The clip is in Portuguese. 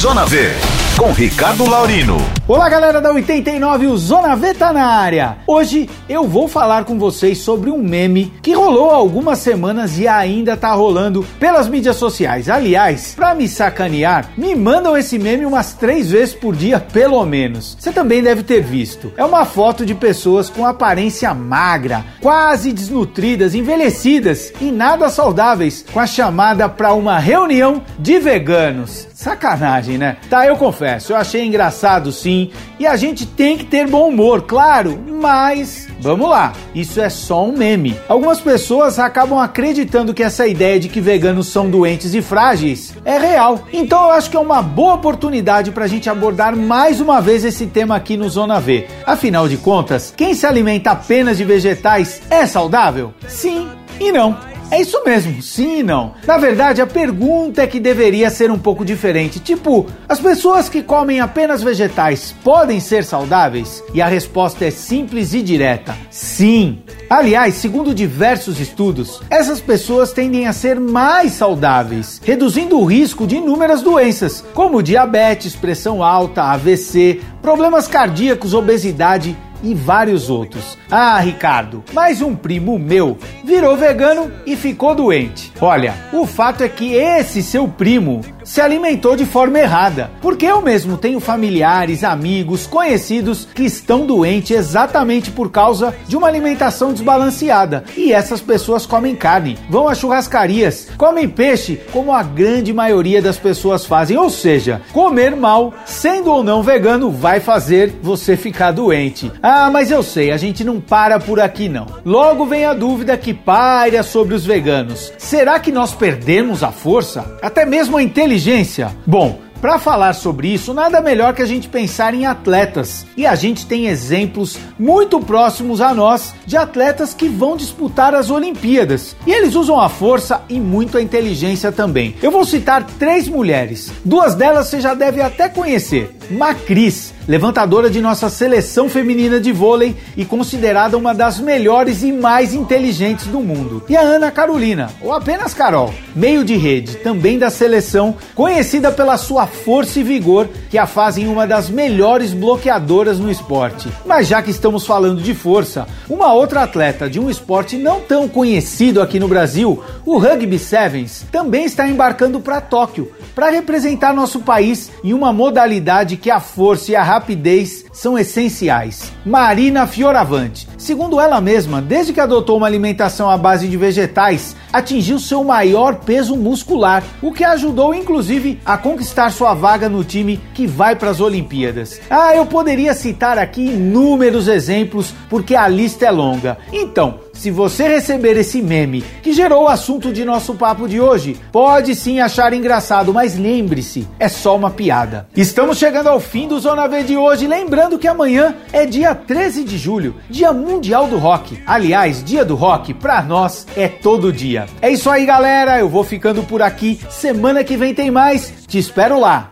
Zona V com Ricardo Laurino. Olá, galera da 89, o Zona V tá na área. Hoje eu vou falar com vocês sobre um meme que rolou há algumas semanas e ainda tá rolando pelas mídias sociais. Aliás, pra me sacanear, me mandam esse meme umas três vezes por dia, pelo menos. Você também deve ter visto. É uma foto de pessoas com aparência magra, quase desnutridas, envelhecidas e nada saudáveis, com a chamada para uma reunião de veganos. Sacanagem, né? Tá, eu confesso, eu achei engraçado sim, e a gente tem que ter bom humor, claro, mas vamos lá, isso é só um meme. Algumas pessoas acabam acreditando que essa ideia de que veganos são doentes e frágeis é real. Então eu acho que é uma boa oportunidade para a gente abordar mais uma vez esse tema aqui no Zona V. Afinal de contas, quem se alimenta apenas de vegetais é saudável? Sim e não. É isso mesmo, sim e não. Na verdade, a pergunta é que deveria ser um pouco diferente. Tipo, as pessoas que comem apenas vegetais podem ser saudáveis? E a resposta é simples e direta: sim. Aliás, segundo diversos estudos, essas pessoas tendem a ser mais saudáveis, reduzindo o risco de inúmeras doenças, como diabetes, pressão alta, AVC, problemas cardíacos, obesidade e vários outros. Ah, Ricardo, mais um primo meu virou vegano e ficou doente. Olha, o fato é que esse seu primo se alimentou de forma errada, porque eu mesmo tenho familiares, amigos, conhecidos que estão doentes exatamente por causa de uma alimentação desbalanceada. E essas pessoas comem carne, vão a churrascarias, comem peixe, como a grande maioria das pessoas fazem. Ou seja, comer mal, sendo ou não vegano, vai fazer você ficar doente. Ah, mas eu sei, a gente não para por aqui não. Logo vem a dúvida que paira sobre os veganos. Será que nós perdemos a força? Até mesmo a inteligência inteligência? Bom, para falar sobre isso, nada melhor que a gente pensar em atletas. E a gente tem exemplos muito próximos a nós de atletas que vão disputar as Olimpíadas. E eles usam a força e muito a inteligência também. Eu vou citar três mulheres. Duas delas você já deve até conhecer. Macris, levantadora de nossa seleção feminina de vôlei e considerada uma das melhores e mais inteligentes do mundo. E a Ana Carolina, ou apenas Carol, meio de rede, também da seleção, conhecida pela sua força e vigor, que a fazem uma das melhores bloqueadoras no esporte. Mas já que estamos falando de força, uma outra atleta de um esporte não tão conhecido aqui no Brasil, o Rugby Sevens, também está embarcando para Tóquio para representar nosso país em uma modalidade que a força e a rapidez são essenciais. Marina Fioravante. Segundo ela mesma, desde que adotou uma alimentação à base de vegetais, atingiu seu maior peso muscular, o que ajudou inclusive a conquistar sua vaga no time que vai para as Olimpíadas. Ah, eu poderia citar aqui inúmeros exemplos porque a lista é longa. Então, se você receber esse meme que gerou o assunto de nosso papo de hoje, pode sim achar engraçado, mas lembre-se, é só uma piada. Estamos chegando ao fim do Zona V de hoje, lembrando que amanhã é dia 13 de julho, Dia Mundial do Rock. Aliás, Dia do Rock para nós é todo dia. É isso aí, galera, eu vou ficando por aqui. Semana que vem tem mais. Te espero lá.